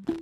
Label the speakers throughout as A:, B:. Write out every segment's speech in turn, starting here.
A: ま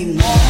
A: e.